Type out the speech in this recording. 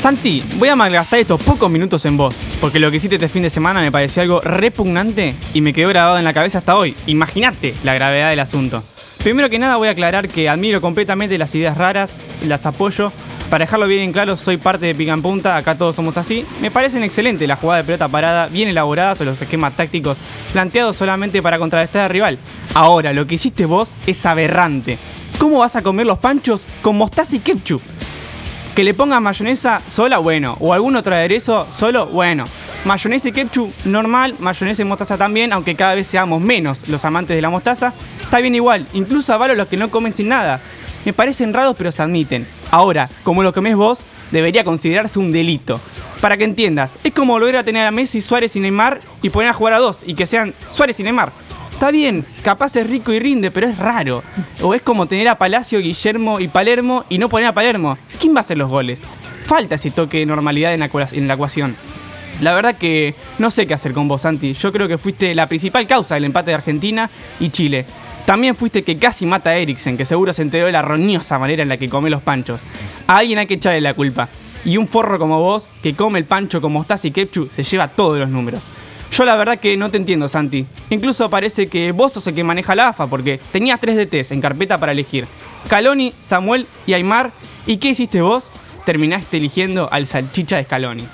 Santi, voy a malgastar estos pocos minutos en vos, porque lo que hiciste este fin de semana me pareció algo repugnante y me quedó grabado en la cabeza hasta hoy. Imagínate la gravedad del asunto. Primero que nada voy a aclarar que admiro completamente las ideas raras, las apoyo. Para dejarlo bien en claro, soy parte de Pica en Punta, acá todos somos así. Me parecen excelentes las jugadas de pelota parada, bien elaboradas o los esquemas tácticos planteados solamente para contrarrestar al rival. Ahora, lo que hiciste vos es aberrante. ¿Cómo vas a comer los panchos con mostaza y ketchup? Que le pongas mayonesa sola, bueno. O algún otro aderezo solo, bueno. Mayonesa y ketchup normal, mayonesa y mostaza también, aunque cada vez seamos menos los amantes de la mostaza. Está bien igual, incluso avalo los que no comen sin nada. Me parecen raros pero se admiten. Ahora, como lo comes vos, debería considerarse un delito. Para que entiendas, es como volver a tener a Messi, Suárez y Neymar y poner a jugar a dos y que sean Suárez y Neymar. Está bien, capaz es rico y rinde, pero es raro. O es como tener a Palacio, Guillermo y Palermo y no poner a Palermo. ¿Quién va a hacer los goles? Falta ese toque de normalidad en la, la ecuación. La verdad que no sé qué hacer con vos, Santi. Yo creo que fuiste la principal causa del empate de Argentina y Chile. También fuiste que casi mata a Eriksen, que seguro se enteró de la roñosa manera en la que come los panchos. A alguien hay que echarle la culpa. Y un forro como vos, que come el pancho como mostaza y ketchup, se lleva todos los números. Yo la verdad que no te entiendo, Santi. Incluso parece que vos sos el que maneja la AFA, porque tenías tres DTs en carpeta para elegir. Caloni, Samuel y Aymar. ¿Y qué hiciste vos? Terminaste eligiendo al salchicha de Scaloni.